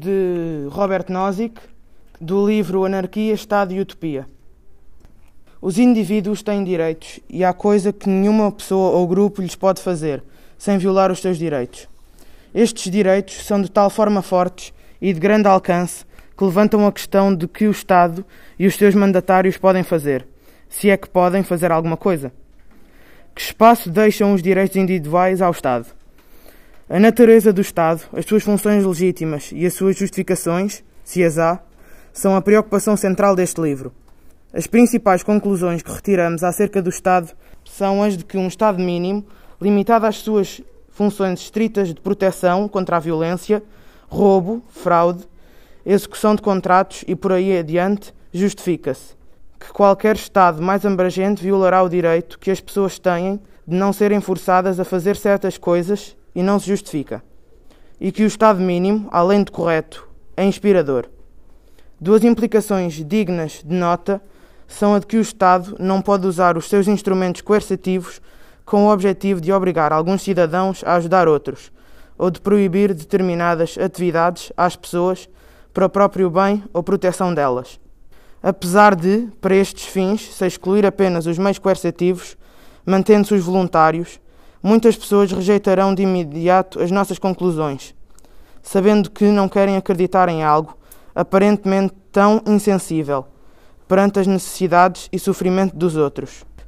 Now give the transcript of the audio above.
de Robert Nozick, do livro Anarquia, Estado e Utopia. Os indivíduos têm direitos e há coisa que nenhuma pessoa ou grupo lhes pode fazer, sem violar os seus direitos. Estes direitos são de tal forma fortes e de grande alcance que levantam a questão de que o Estado e os seus mandatários podem fazer, se é que podem fazer alguma coisa. Que espaço deixam os direitos individuais ao Estado? A natureza do Estado, as suas funções legítimas e as suas justificações, se as há, são a preocupação central deste livro. As principais conclusões que retiramos acerca do Estado são as de que um Estado mínimo, limitado às suas funções estritas de proteção contra a violência, roubo, fraude, execução de contratos e por aí adiante, justifica-se. Que qualquer Estado mais abrangente violará o direito que as pessoas têm de não serem forçadas a fazer certas coisas e não se justifica. E que o Estado mínimo, além de correto, é inspirador. Duas implicações dignas de nota são a de que o Estado não pode usar os seus instrumentos coercitivos com o objetivo de obrigar alguns cidadãos a ajudar outros, ou de proibir determinadas atividades às pessoas para o próprio bem ou proteção delas. Apesar de, para estes fins, se excluir apenas os meios coercitivos, mantendo-se os voluntários, muitas pessoas rejeitarão de imediato as nossas conclusões, sabendo que não querem acreditar em algo aparentemente tão insensível perante as necessidades e sofrimento dos outros.